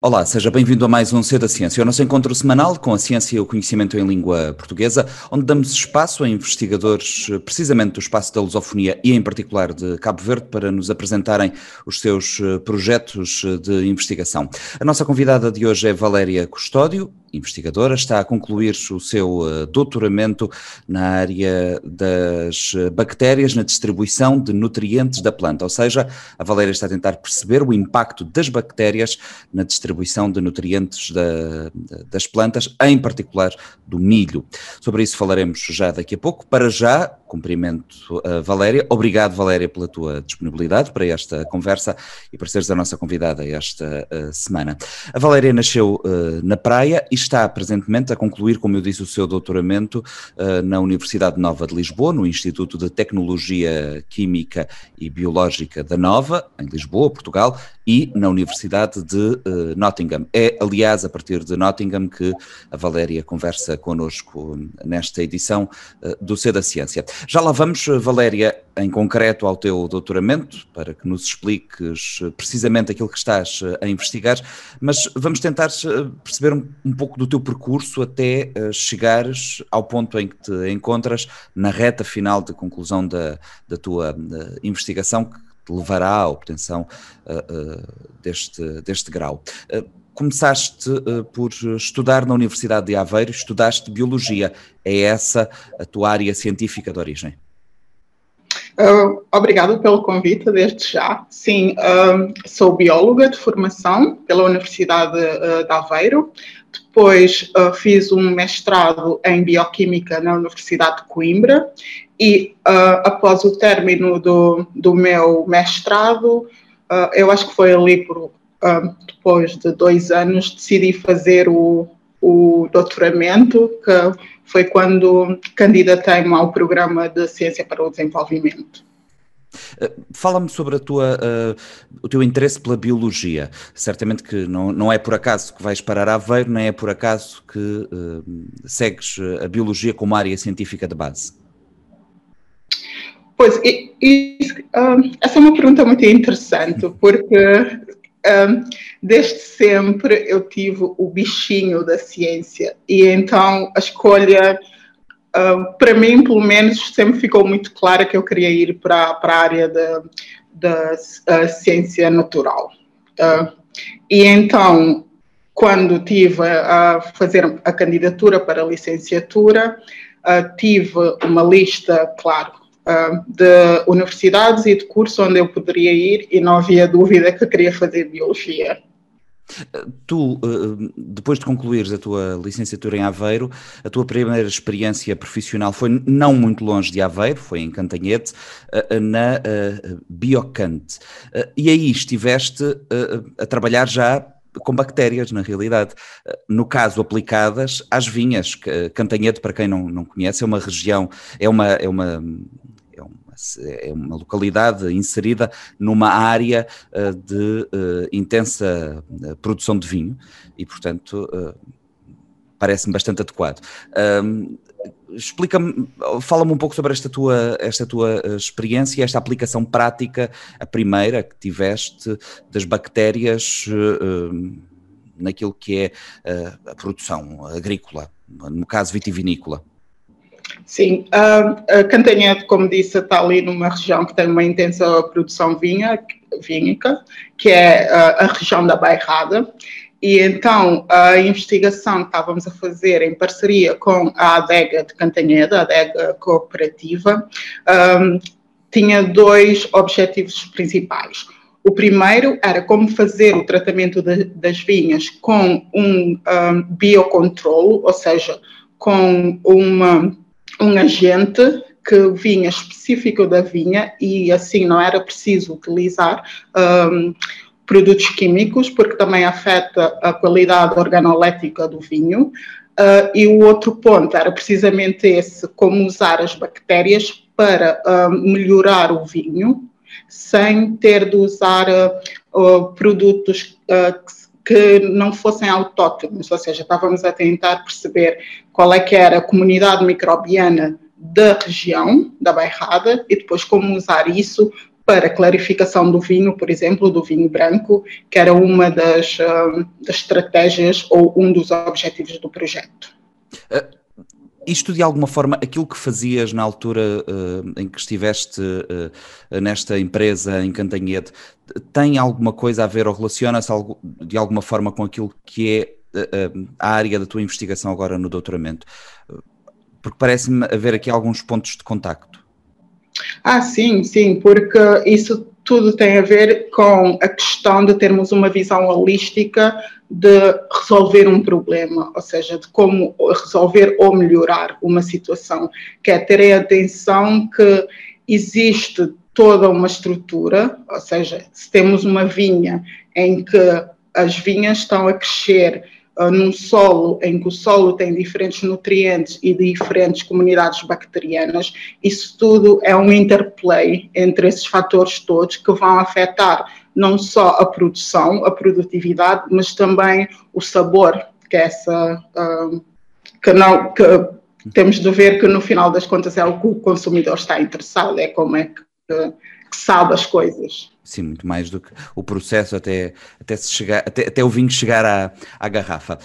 Olá, seja bem-vindo a mais um C da Ciência, o nosso encontro semanal com a ciência e o conhecimento em língua portuguesa, onde damos espaço a investigadores precisamente do espaço da lusofonia e em particular de Cabo Verde para nos apresentarem os seus eh, projetos de investigação. A nossa convidada de hoje é Valéria Custódio, investigadora, está a concluir o seu uh, doutoramento na área das uh, bactérias na distribuição de nutrientes da planta, ou seja, a Valéria está a tentar perceber o impacto das bactérias na distribuição de nutrientes da, das plantas, em particular do milho. Sobre isso falaremos já daqui a pouco. Para já, cumprimento a Valéria. Obrigado, Valéria, pela tua disponibilidade para esta conversa e por seres a nossa convidada esta uh, semana. A Valéria nasceu uh, na praia e está presentemente a concluir, como eu disse, o seu doutoramento uh, na Universidade Nova de Lisboa, no Instituto de Tecnologia Química e Biológica da Nova, em Lisboa, Portugal, e na Universidade de Nottingham. É, aliás, a partir de Nottingham que a Valéria conversa connosco nesta edição do C da Ciência. Já lá vamos, Valéria, em concreto ao teu doutoramento, para que nos expliques eh, precisamente aquilo que estás eh, a investigar, mas vamos tentar eh, perceber um, um pouco do teu percurso até chegares ao ponto em que te encontras na reta final de conclusão da, da tua investigação, que te levará à obtenção uh, uh, deste, deste grau. Uh, começaste uh, por estudar na Universidade de Aveiro, estudaste Biologia. É essa a tua área científica de origem? Uh, pelo convite, desde já. Sim, uh, sou bióloga de formação pela Universidade de Aveiro. Depois fiz um mestrado em Bioquímica na Universidade de Coimbra e após o término do, do meu mestrado, eu acho que foi ali por depois de dois anos, decidi fazer o, o doutoramento, que foi quando candidatei-me ao programa de Ciência para o Desenvolvimento. Eh, fala-me sobre a tua, uh, o teu interesse pela biologia. Certamente que não, não é por acaso que vais parar a Aveiro, nem é por acaso que uh, segues a biologia como área científica de base. Pois, e, e, uh, essa é uma pergunta muito interessante, porque um, desde sempre eu tive o bichinho da ciência e então a escolha, uh, para mim, pelo menos, sempre ficou muito clara que eu queria ir para, a área da, da uh, ciência natural. Uh, e então, quando tive a fazer a candidatura para a licenciatura, tive uma lista, claro, uh, de universidades e de cursos onde eu poderia ir e não havia dúvida que queria fazer biologia. Tu, depois de concluires a tua licenciatura em Aveiro, a tua primeira experiência profissional foi não muito longe de Aveiro, foi em Cantanhete, na Biocante. E aí estiveste a trabalhar já com bactérias, na realidade. No caso, aplicadas às vinhas. Cantanhete, para quem não, não conhece, é uma região, é uma, é uma é uma localidade inserida numa área uh, de uh, intensa eh, produção de vinho e, portanto, parece-me bastante adequado. Explica-me, fala-me um pouco sobre esta tua, esta tua experiência, esta aplicação prática, a primeira que tiveste das bactérias naquilo que é a produção agrícola, no caso vitivinícola. Sim, a Cantanhete, como disse, está ali numa região que tem uma intensa produção vinha, vínica, que é a região da Bairrada. E então a investigação que estávamos a fazer em parceria com a adega de Cantanhede, a adega cooperativa, um, tinha dois objetivos principais. O primeiro era como fazer o tratamento de, das vinhas com um, um biocontrolo, ou seja, com uma um agente que vinha específico da vinha e assim não era preciso utilizar um, produtos químicos, porque também afeta a qualidade organolética do vinho. Uh, e o outro ponto era precisamente esse, como usar as bactérias para uh, melhorar o vinho, sem ter de usar uh, produtos que não fossem autóctonos, ou seja, estávamos a tentar perceber qual é que era a comunidade microbiana da região, da Bairrada, e depois como usar isso para clarificação do vinho, por exemplo, do vinho branco, que era uma das, uh, das estratégias ou um dos objetivos do projeto. Isto de alguma forma, aquilo que fazias na altura uh, em que estiveste uh, nesta empresa em Cantanhede, tem alguma coisa a ver ou relaciona-se de alguma forma com aquilo que é uh, a área da tua investigação agora no doutoramento? Porque parece-me haver aqui alguns pontos de contacto. Ah, sim, sim, porque isso tudo tem a ver com a questão de termos uma visão holística de resolver um problema, ou seja, de como resolver ou melhorar uma situação, que é ter a atenção que existe toda uma estrutura, ou seja, se temos uma vinha em que as vinhas estão a crescer uh, num solo em que o solo tem diferentes nutrientes e diferentes comunidades bacterianas, isso tudo é um interplay entre esses fatores todos que vão afetar não só a produção, a produtividade, mas também o sabor, que é essa uh, que não que temos de ver que no final das contas é o que o consumidor está interessado, é como é que, que sabe as coisas. Sim, muito mais do que o processo até, até, se chegar, até, até o vinho chegar à, à garrafa.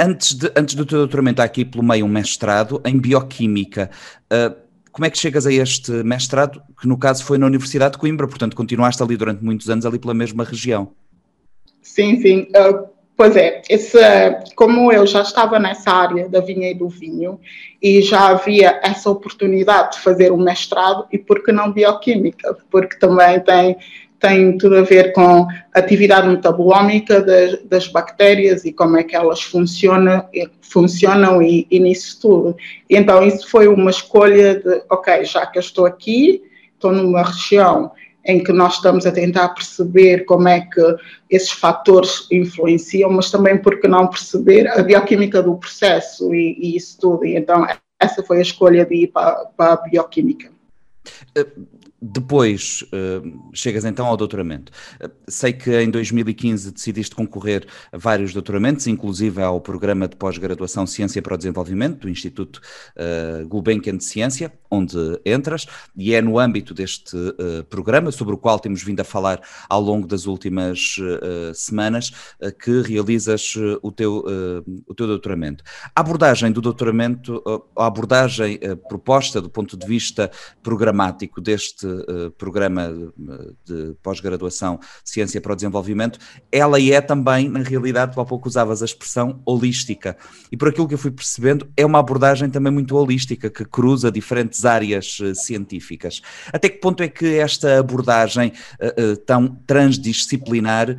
Antes, de, antes do teu doutoramento, há aqui pelo meio um mestrado em bioquímica. Uh, como é que chegas a este mestrado, que no caso foi na Universidade de Coimbra, portanto continuaste ali durante muitos anos, ali pela mesma região? Sim, sim. Uh, pois é, esse, como eu já estava nessa área da vinha e do vinho e já havia essa oportunidade de fazer um mestrado, e por que não bioquímica? Porque também tem tem tudo a ver com atividade metabolómica das, das, bactérias e como é que elas funcionam, funcionam e, e, nisso tudo. Então isso foi uma escolha de, ok, já que eu estou aqui, estou numa região em que nós estamos a tentar perceber como é que esses fatores influenciam, mas também porque não perceber a bioquímica do processo e, e isso tudo. E então essa foi a escolha de ir para, para a bioquímica. Uh depois uh, chegas então ao doutoramento. Uh, sei que em 2015 decidiste concorrer a vários doutoramentos, inclusive ao programa de pós-graduação Ciência para o Desenvolvimento do Instituto uh, Gulbenkian de Ciência, onde entras, e é no âmbito deste programa, sobre o qual temos vindo a falar ao longo das últimas semanas, que realizas o, teu, o teu doutoramento. A abordagem do doutoramento, a abordagem proposta do ponto de vista programático deste uh, programa de, de pós-graduação Ciência para o Desenvolvimento, ela é também, na realidade, tu há pouco usavas a expressão holística. E por aquilo que eu fui percebendo, é uma abordagem também muito holística, que cruza diferentes áreas uh, científicas. Até que ponto é que esta abordagem tão transdisciplinar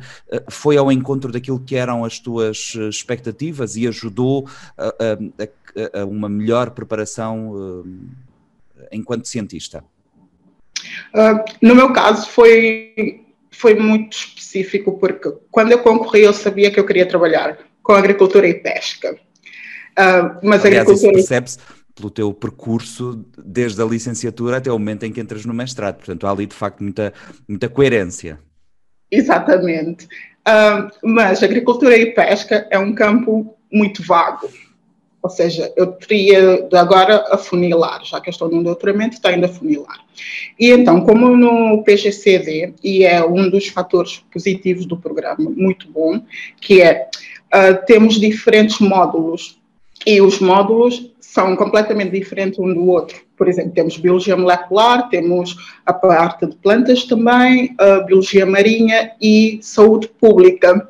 foi ao encontro daquilo que eram as tuas expectativas e ajudou a, a, a uma melhor preparação enquanto cientista? Uh, no meu caso, foi, foi muito específico, porque quando eu concorri, eu sabia que eu queria trabalhar com agricultura e pesca. Uh, mas Aliás, agricultura. percebe-se pelo teu percurso, desde a licenciatura até o momento em que entras no mestrado. Portanto, há ali, de facto, muita, muita coerência. Exatamente. Uh, mas agricultura e pesca é um campo muito vago. Ou seja, eu teria de agora afunilar, já que eu estou num doutoramento, tenho de afunilar. E então, como no PGCD, e é um dos fatores positivos do programa, muito bom, que é, uh, temos diferentes módulos, e os módulos são completamente diferentes um do outro. Por exemplo, temos biologia molecular, temos a parte de plantas também, a biologia marinha e saúde pública.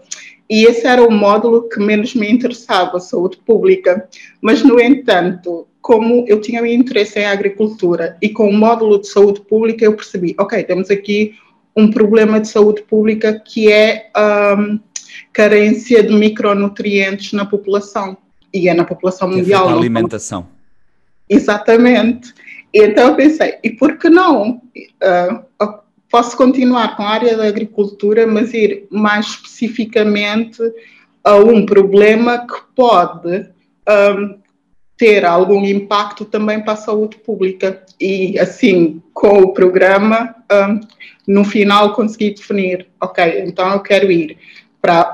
E esse era o módulo que menos me interessava, saúde pública. Mas, no entanto, como eu tinha interesse em agricultura e com o módulo de saúde pública, eu percebi, ok, temos aqui um problema de saúde pública que é a um, carência de micronutrientes na população. E é na população mundial. A alimentação. Exatamente. E então eu pensei, e por que não? Uh, posso continuar com a área da agricultura, mas ir mais especificamente a um problema que pode um, ter algum impacto também para a saúde pública. E assim, com o programa, um, no final consegui definir, ok, então eu quero ir para,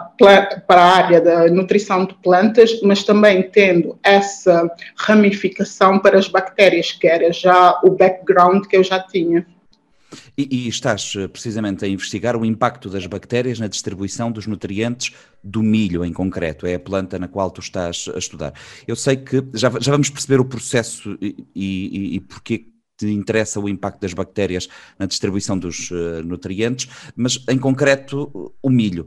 para a área da nutrição de plantas, mas também tendo essa ramificação para as bactérias, que era já o background que eu já tinha. E, e, estás eh, precisamente a investigar o impacto das bactérias na distribuição dos nutrientes do milho em concreto, é a planta na qual tu estás a estudar. Eu sei que já, já vamos perceber o processo e, e, e porquê te interessa o impacto das bactérias na distribuição dos uh, nutrientes, mas em concreto o milho.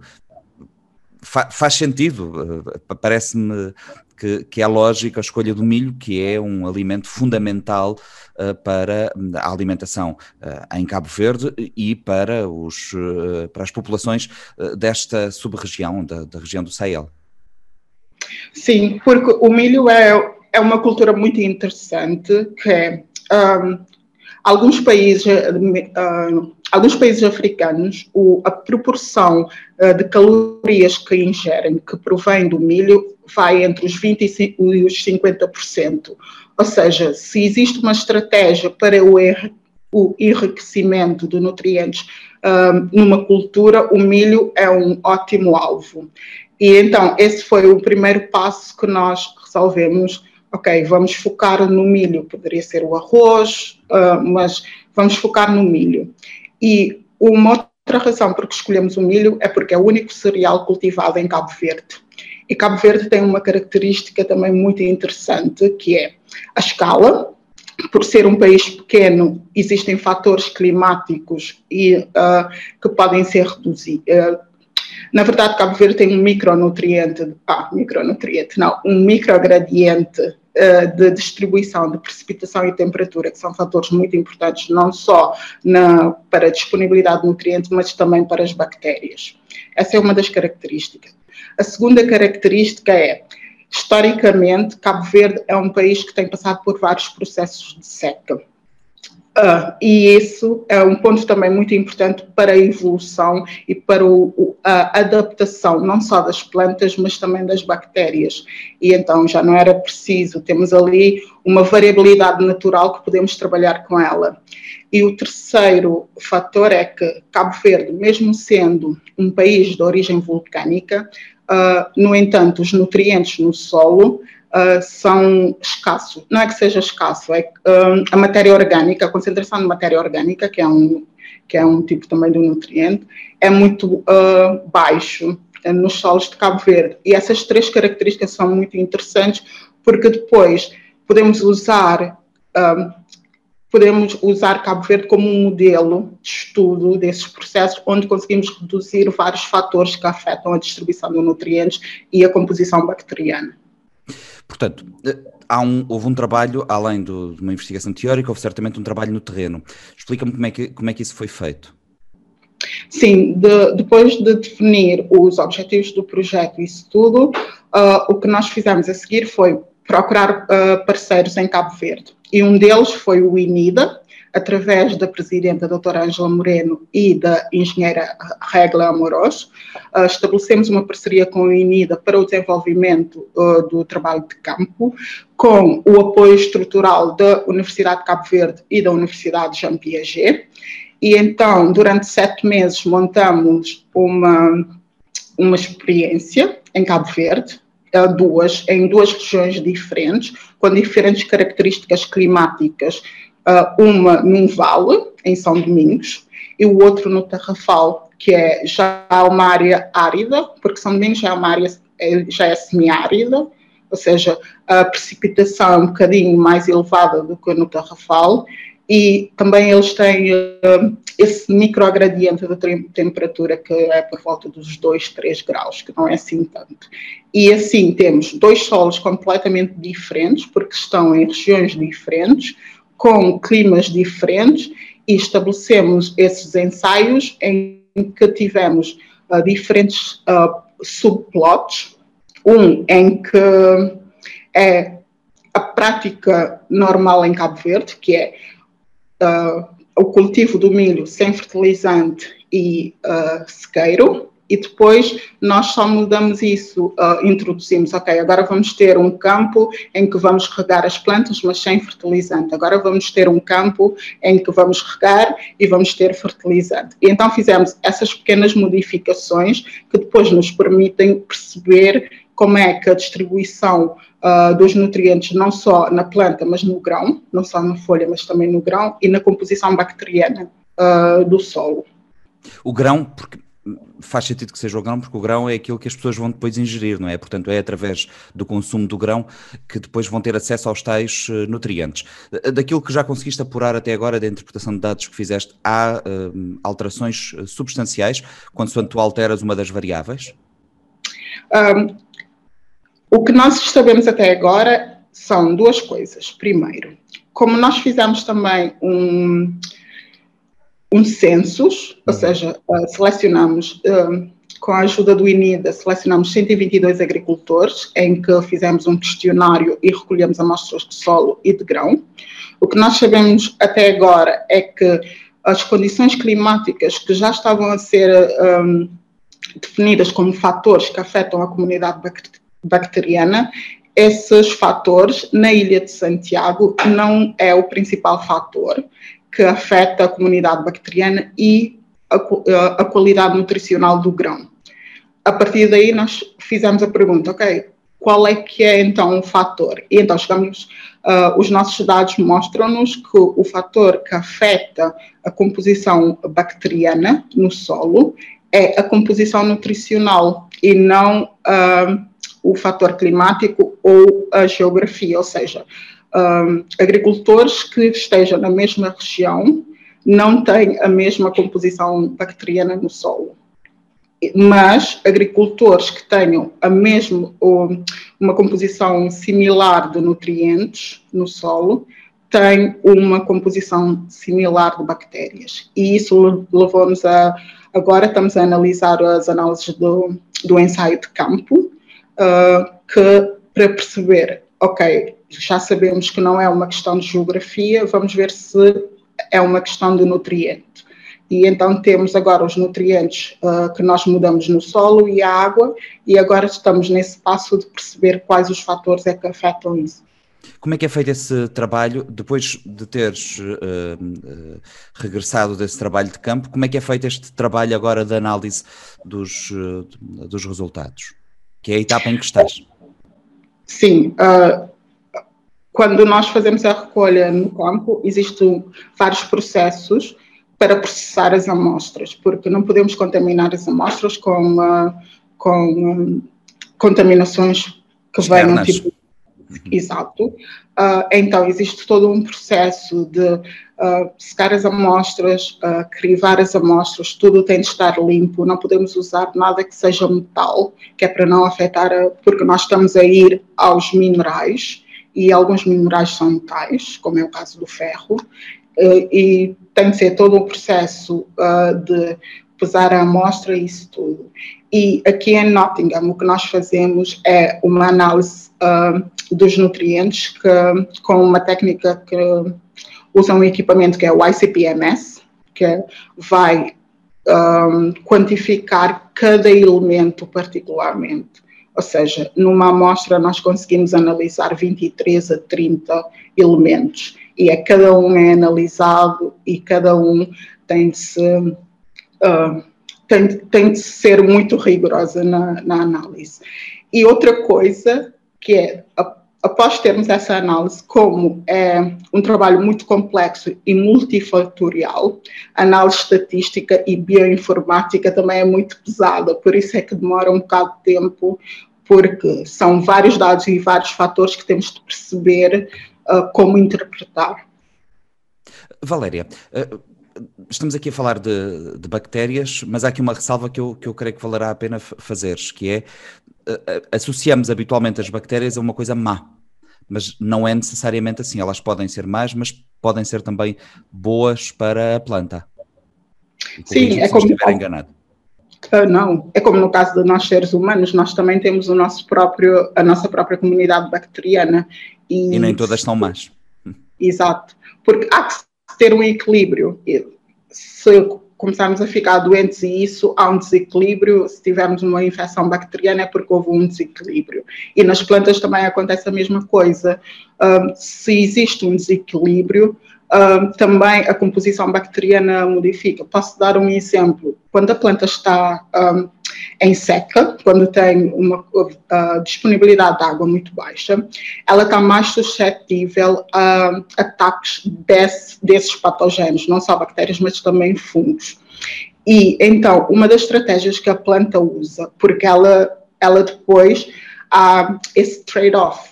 Fa faz sentido, uh, parece-me que, que é lógica a escolha do milho, que é um alimento fundamental uh, para a alimentação uh, em Cabo Verde e para, os, uh, para as populações desta sub-região, da, da, região do Sahel. Sim, porque o milho é, é uma cultura muito interessante, que um, alguns países, uh, alguns países africanos, o, a proporção uh, de calorias que ingerem, que provém do milho, vai entre os 20% e os 50%. Ou seja, se existe uma estratégia para o, o enriquecimento de nutrientes uh, numa cultura, o milho é um ótimo alvo. E então, esse foi o primeiro passo que nós resolvemos. Ok, vamos focar no milho, poderia ser o arroz, uh, mas vamos focar no milho. E uma outra razão por que escolhemos o milho é porque é o único cereal cultivado em Cabo Verde. E Cabo Verde tem uma característica também muito interessante, que é a escala. Por ser um país pequeno, existem fatores climáticos e, uh, que podem ser reduzidos. Uh, na verdade, Cabo Verde tem um micronutriente, ah, micronutriente, não, um microgradiente de distribuição de precipitação e temperatura, que são fatores muito importantes não só na, para a disponibilidade de nutrientes, mas também para as bactérias. Essa é uma das características. A segunda característica é, historicamente, Cabo Verde é um país que tem passado por vários processos de seca. Uh, e isso é um ponto também muito importante para a evolução e para o, a adaptação, não só das plantas, mas também das bactérias. E então já não era preciso, temos ali uma variabilidade natural que podemos trabalhar com ela. E o terceiro fator é que Cabo Verde, mesmo sendo um país de origem vulcânica, Uh, no entanto, os nutrientes no solo uh, são escassos. Não é que seja escasso, é uh, a matéria orgânica, a concentração de matéria orgânica, que é um, que é um tipo também de nutriente, é muito baixo nos solos de Cabo Verde. E essas três características são muito interessantes, porque depois podemos usar podemos usar Cabo Verde como um modelo de estudo desses processos, onde conseguimos reduzir vários fatores que afetam a distribuição de nutrientes e a composição bacteriana. Portanto, eh, há um, houve um trabalho, além do, de uma investigação teórica, houve certamente um trabalho no terreno. Explica-me como, é que, como é que isso foi feito. Sim, de, depois de definir os objetivos do projeto e isso tudo, uh, o que nós fizemos a seguir foi procurar uh, parceiros em Cabo Verde e um deles foi o INIDA, através da presidenta doutora Ângela Moreno e da engenheira Regla Amoroso, uh, estabelecemos uma parceria com o INIDA para o desenvolvimento uh, do trabalho de campo, com o apoio estrutural da Universidade de Cabo Verde e da Universidade Jean Piaget. E então, durante sete meses, montamos uma, uma experiência em Cabo Verde, duas, em duas regiões diferentes, com diferentes características climáticas, ah, uma num vale, em São Domingos, e o outro no Tarrafal, que é já uma área árida, porque São Domingos já é uma área é, já é semiárida, ou seja, a precipitação é um bocadinho mais elevada do que no Tarrafal, e também eles têm uh, esse microgradiente da temperatura que é por volta dos 2, 3 graus, que não é assim tanto. E assim temos dois solos completamente diferentes, porque estão em regiões diferentes, com climas diferentes, e estabelecemos esses ensaios em que tivemos uh, diferentes uh, subplots, um em que é a prática normal em Cabo Verde, que é uh, o cultivo do milho sem fertilizante e uh, sequeiro, e depois nós só mudamos isso, uh, introduzimos, ok, agora vamos ter um campo em que vamos regar as plantas, mas sem fertilizante. Agora vamos ter um campo em que vamos regar e vamos ter fertilizante. E então fizemos essas pequenas modificações que depois nos permitem perceber como é que a distribuição uh, dos nutrientes, não só na planta, mas no grão, não só na folha, mas também no grão, e na composição bacteriana. uh, do solo. O grão, porque faz sentido que seja o grão, porque o grão é aquilo que as pessoas vão depois ingerir, não é? Portanto, é através do consumo do grão que depois vão ter acesso aos tais uh, nutrientes. Daquilo que já conseguiste apurar até agora, da interpretação de dados que fizeste, há uh, alterações substanciais quando tu alteras uma das variáveis? Um, o que nós sabemos até agora são duas coisas. Primeiro, como nós fizemos também um um census, ou uhum. seja, uh, selecionamos, uh, com a ajuda do INIDA, selecionamos 122 agricultores, em que fizemos um questionário e recolhemos amostras de solo e de grão. O que nós sabemos até agora é que as condições climáticas que já estavam a ser um, definidas como fatores que afetam a comunidade bacteriana, esses fatores na Ilha de Santiago não é o principal fator que afeta a comunidade bacteriana e a, a, qualidade nutricional do grão. A partir daí nós fizemos a pergunta, ok, qual é que é então o fator? E então chegamos, uh, os nossos dados mostram-nos que o fator que afeta a composição bacteriana no solo é a composição nutricional e não uh, o fator climático ou a geografia, ou seja, um, agricultores que estejam na mesma região não têm a mesma composição bacteriana no solo. Mas agricultores que tenham a mesma uma composição similar de nutrientes no solo têm uma composição similar de bactérias. E isso levou-nos a. Agora estamos a analisar as análises do, do ensaio de campo, uh, que, para perceber, ok, já sabemos que não é uma questão de geografia, vamos ver se é uma questão de nutriente. E então temos agora os nutrientes uh, que nós mudamos no solo e a água, e agora estamos nesse passo de perceber quais os fatores é que afetam isso. Como é que é feito esse trabalho, depois de teres uh, uh, regressado desse trabalho de campo, como é que é feito este trabalho agora de análise dos, dos resultados? Que é a etapa em que estás? Sim, quando nós fazemos a recolha no campo, existem vários processos para processar as amostras, porque não podemos contaminar as amostras com, uh, com um, contaminações que venham tipo. Exato. Uh, então, existe todo um processo de uh, secar as amostras, uh, crivar as amostras, tudo tem de estar limpo, não podemos usar nada que seja metal, que é para não afetar, a, porque nós estamos a ir aos minerais e alguns minerais são metais, como é o caso do ferro, eh, e tem que ser todo o processo eh, de pesar a amostra e isso tudo. E aqui em Nottingham, o que nós fazemos é uma análise uh, dos nutrientes que, com uma técnica que usa um equipamento que é o ICP-MS, que vai um, quantificar cada elemento particularmente. Ou seja, numa amostra nós conseguimos analisar 23 a 30 elementos e é cada um é analisado e cada um tem de se, uh, tem, tem de ser muito rigorosa na, na análise. E outra coisa que é após termos essa análise, como é um trabalho muito complexo e multifatorial, a análise estatística e bioinformática também é muito pesada, por isso é que demora um bocado de tempo porque são vários dados e vários fatores que temos de perceber uh, como interpretar. Valéria, uh, estamos aqui a falar de, de, bactérias, mas há aqui uma ressalva que eu, que eu creio que valerá a pena fazeres, que é uh, associamos habitualmente as bactérias a uma coisa má, mas não é necessariamente assim. Elas podem ser más, mas podem ser também boas para a planta. Sim, é como. Estiver enganado. Uh, não, é como no caso de nós seres humanos, nós também temos o nosso próprio, a nossa própria comunidade bacteriana. E, e nem todas são más. Exato, porque há que ter um equilíbrio. Se começarmos a ficar doentes e isso há um desequilíbrio, se tivermos uma infecção bacteriana é porque houve um desequilíbrio. E nas plantas também acontece a mesma coisa. Um, se existe um desequilíbrio, uh, também a composição bacteriana modifica. Posso dar um exemplo. Quando a planta está um, em seca, quando tem uma uh, disponibilidade de água muito baixa, ela está mais suscetível a ataques desse, desses patógenos, não só bactérias, mas também fungos. E então, uma das estratégias que a planta usa, porque ela, ela depois há esse trade-off,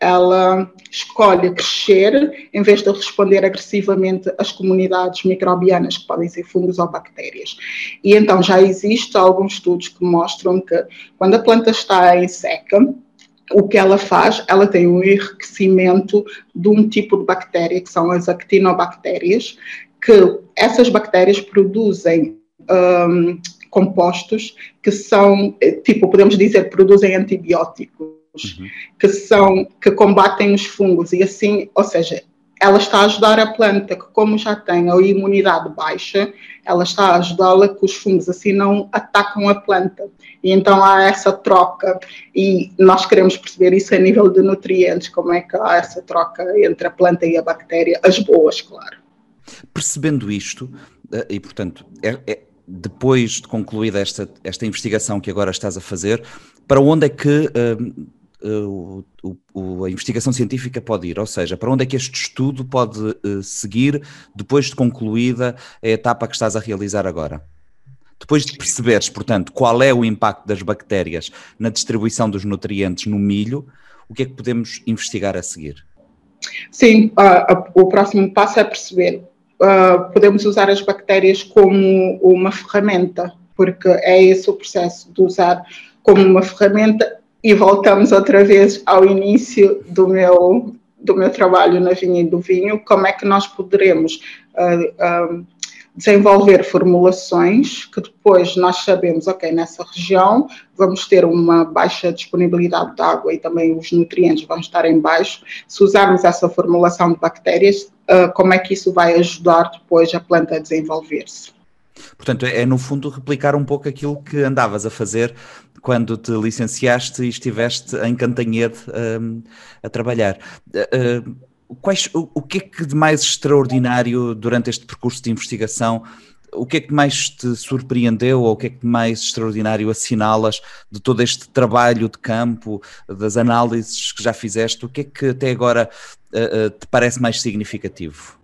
ela escolhe crescer em vez de responder agressivamente às comunidades microbianas, que podem ser fungos ou bactérias. E então já existem alguns estudos que mostram que quando a planta está em seca, o que ela faz? Ela tem um enriquecimento de um tipo de bactéria, que são as actinobactérias, que essas bactérias produzem um, compostos que são, tipo, podemos dizer, produzem antibióticos uhum. que são que combatem os fungos e assim, ou seja, ela está a ajudar a planta que como já tem a imunidade baixa, ela está a ajudá-la que os fungos assim não atacam a planta. E então há essa troca e nós queremos perceber isso a nível de nutrientes, como é que há essa troca entre a planta e a bactéria, as boas, claro. Percebendo isto, eh, e portanto, é, é, depois de concluída esta, esta investigação que agora estás a fazer, para onde é que uh, o, o, a investigação científica pode ir? Ou seja, para onde é que este estudo pode uh, seguir depois de concluída a etapa que estás a realizar agora? Depois de perceberes, portanto, qual é o impacto das bactérias na distribuição dos nutrientes no milho, o que é que podemos investigar a seguir? Sim, uh, o próximo passo é perceber. Uh, podemos usar as bactérias como uma ferramenta, porque é esse o processo de usar como uma ferramenta e voltamos outra vez ao início do meu, do meu trabalho na vinha e do vinho, como é que nós poderemos uh, uh, desenvolver formulações que depois nós sabemos, ok, nessa região vamos ter uma baixa disponibilidade de água e também os nutrientes vão estar em baixo. Se usarmos essa formulação de bactérias, uh, como é que isso vai ajudar depois a planta a desenvolver-se? Portanto, é no fundo replicar um pouco aquilo que andavas a fazer quando te licenciaste e estiveste em Cantanhede um, a trabalhar. Uh, quais, o, o, que é que de mais extraordinário durante este percurso de investigação, o que é que mais te surpreendeu ou o que é que mais extraordinário assinalas de todo este trabalho de campo, das análises que já fizeste, o que é que até agora uh, uh, te parece mais significativo?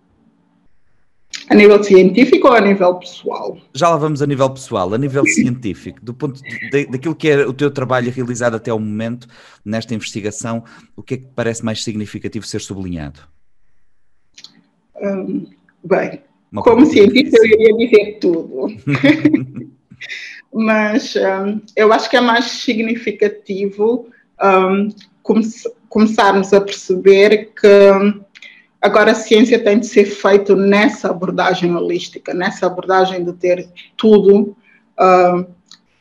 A nível científico ou a nível pessoal? Já lá vamos a nível pessoal, a nível científico, do ponto de, daquilo que é o teu trabalho realizado até o momento nesta investigação, o que é que parece mais significativo ser sublinhado? Um, bem, Uma como cientista eu iria dizer tudo. Mas um, eu acho que é mais significativo um, come começarmos a perceber que Agora, a ciência tem de ser feita nessa abordagem holística, nessa abordagem de ter tudo, uh,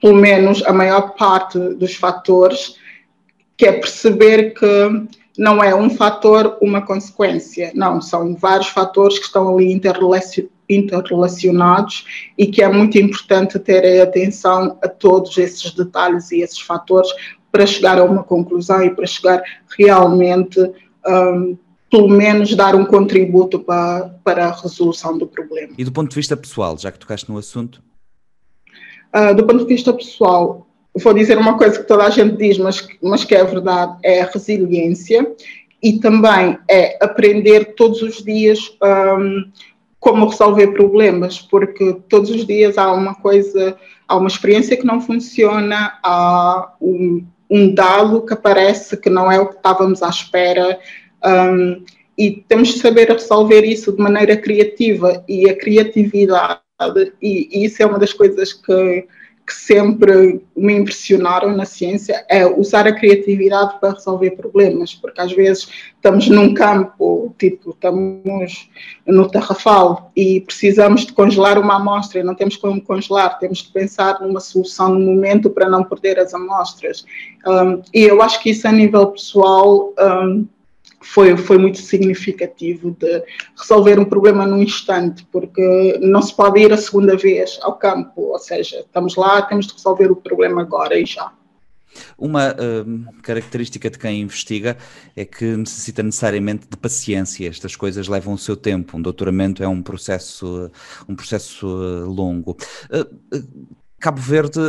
pelo menos a maior parte dos fatores, que é perceber que não é um fator, uma consequência. Não, são vários fatores que estão ali interrelacionados e que é muito importante ter atenção a todos esses detalhes e esses fatores para chegar a uma conclusão e para chegar realmente um, pelo menos dar um contributo para, para a resolução do problema. E do ponto de vista pessoal, já que tocaste no assunto? Uh, do ponto de vista pessoal, vou dizer uma coisa que toda a gente diz, mas, mas que é verdade, é a resiliência e também é aprender todos os dias um, como resolver problemas, porque todos os dias há uma coisa, há uma experiência que não funciona, há um, um dado que aparece que não é o que estávamos à espera, um, e temos de saber resolver isso de maneira criativa e a criatividade, e, e isso é uma das coisas que, que, sempre me impressionaram na ciência, é usar a criatividade para resolver problemas, porque às vezes estamos num campo, tipo, estamos no tarrafal e precisamos de congelar uma amostra, e não temos como congelar, temos de pensar numa solução no momento para não perder as amostras. Um, e eu acho que isso a nível pessoal... Um, foi, foi muito significativo de resolver um problema num instante, porque não se pode ir a segunda vez ao campo, ou seja, estamos lá, temos de resolver o problema agora e já. Uma uh, característica de quem investiga é que necessita necessariamente de paciência. Estas coisas levam o seu tempo. Um doutoramento é um processo, um processo uh, longo. Uh, Cabo Verde,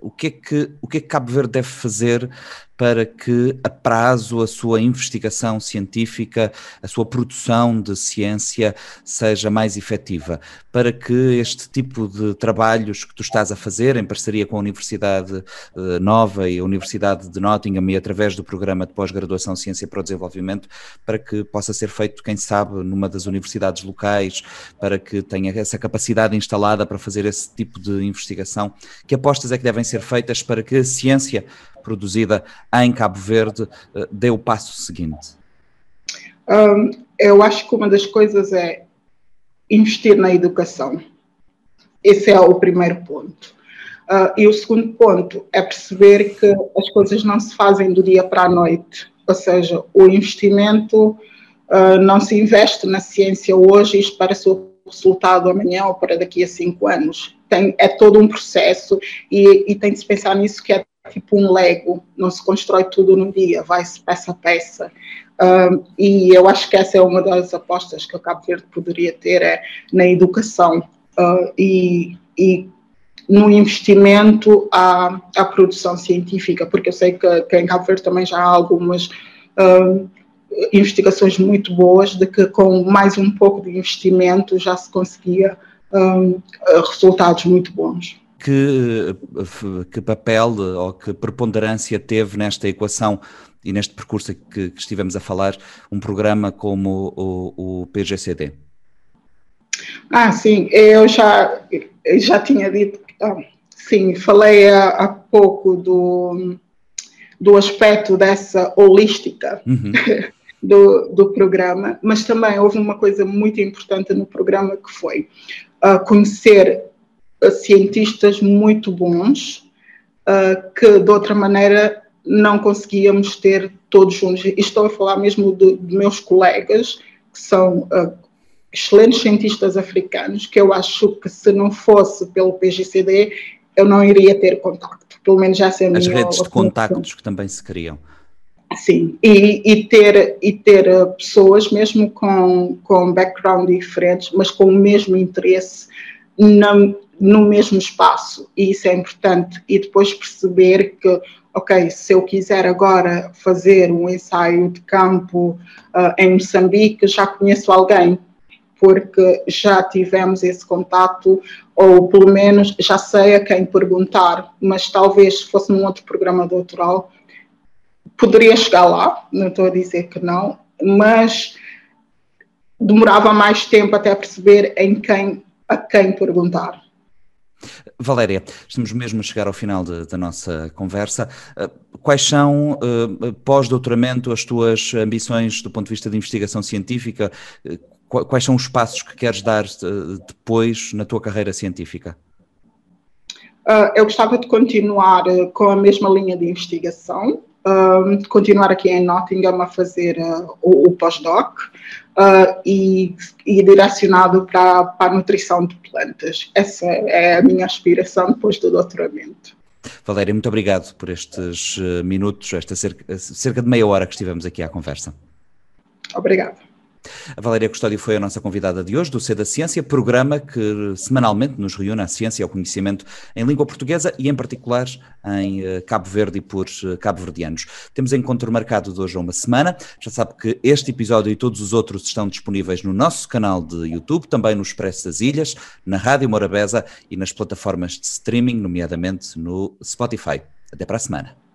o, que é que, o que é que Cabo Verde deve fazer para que a prazo a sua investigação científica, a sua produção de ciência seja mais efetiva, para que este tipo de trabalhos que tu estás a fazer em parceria com a Universidade eh, Nova e a Universidade de Nottingham e através do programa de pós-graduação Ciência para o Desenvolvimento, para que possa ser feito, quem sabe, numa das universidades locais, para que tenha essa capacidade instalada para fazer esse tipo de investigação, que apostas é que devem ser feitas para que a ciência produzida em Cabo Verde eh, dê o passo seguinte? Um, eu acho que uma das coisas é investir na educação. Esse é o primeiro ponto. Uh, e o segundo ponto é perceber que as coisas não se fazem do dia para a noite. Ou seja, o investimento uh, não se investe na ciência hoje e espera o resultado amanhã ou para daqui a cinco anos. Tem, é todo um processo e, e tem de se pensar nisso que é tipo um Lego, não se constrói tudo num dia, vai-se peça a peça. Um, e eu acho que essa é uma das apostas que o Cabo Verde poderia ter é na educação uh, e, e, no investimento à, à, produção científica, porque eu sei que, que, em Cabo Verde também já há algumas um, investigações muito boas de que com mais um pouco de investimento já se conseguia um, resultados muito bons que, que papel ou que preponderância teve nesta equação e neste percurso que, que estivemos a falar um programa como o, o, PGCD? Ah, sim, eu já, já tinha dito, ah, sim, falei há, há, pouco do, do aspecto dessa holística uhum. do, do programa, mas também houve uma coisa muito importante no programa que foi uh, conhecer cientistas muito bons uh, que de outra maneira não conseguíamos ter todos juntos. E estou a falar mesmo de, de meus colegas, que são uh, excelentes cientistas africanos, que eu acho que se não fosse pelo PGCD, eu não iria ter contacto. Pelo menos essa é a As redes de contactos que também se criam. Sim, e, e, ter, e ter pessoas, mesmo com, com background diferentes, mas com o mesmo interesse na, no mesmo espaço, e isso é importante, e depois perceber que, ok, se eu quiser agora fazer um ensaio de campo uh, em Moçambique, já conheço alguém, porque já tivemos esse contato, ou pelo menos já sei a quem perguntar, mas talvez se fosse num outro programa doutoral, poderia chegar lá, não estou a dizer que não, mas demorava mais tempo até perceber em quem, a quem perguntar. Valéria, estamos mesmo a chegar ao final de, da nossa conversa. Eh, quais são, uh, pós-doutoramento, as tuas ambições do ponto de vista de investigação científica? Eh, quais são os passos que queres dar depois na tua carreira científica? Eu gostava de continuar com a mesma linha de investigação, uh, continuar aqui em Nottingham a fazer o, o pós-doc uh, e, e, direcionado para, para a nutrição de plantas. Essa é a minha aspiração depois do doutoramento. Valéria, muito obrigado por estes eh, minutos, esta cerca, cerca de meia hora que estivemos aqui à conversa. Obrigada. A Valéria Custódio foi a nossa convidada de hoje do C da Ciência, programa que semanalmente nos reúne a ciência e ao conhecimento em língua portuguesa e em particular em eh, Cabo Verde e por eh, cabo-verdianos. Temos encontro marcado de hoje a uma semana. Já sabe que este episódio e todos os outros estão disponíveis no nosso canal de YouTube, também no Expresso das Ilhas, na Rádio Morabeza e nas plataformas de streaming, nomeadamente no Spotify. Até para a semana.